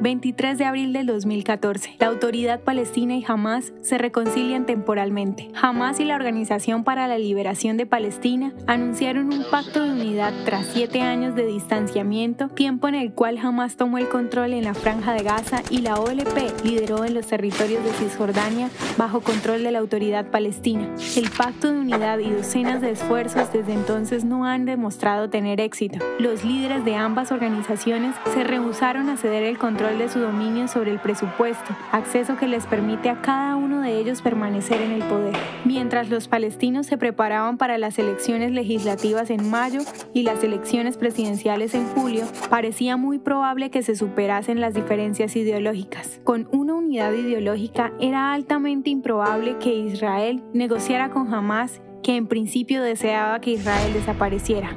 23 de abril del 2014. La autoridad palestina y Hamas se reconcilian temporalmente. Hamas y la Organización para la Liberación de Palestina anunciaron un pacto de unidad tras siete años de distanciamiento, tiempo en el cual Hamas tomó el control en la franja de Gaza y la OLP lideró en los territorios de Cisjordania bajo control de la autoridad palestina. El pacto de unidad y docenas de esfuerzos desde entonces no han demostrado tener éxito. Los líderes de ambas organizaciones se rehusaron a ceder el control de su dominio sobre el presupuesto, acceso que les permite a cada uno de ellos permanecer en el poder. Mientras los palestinos se preparaban para las elecciones legislativas en mayo y las elecciones presidenciales en julio, parecía muy probable que se superasen las diferencias ideológicas. Con una unidad ideológica era altamente improbable que Israel negociara con Hamas que en principio deseaba que Israel desapareciera.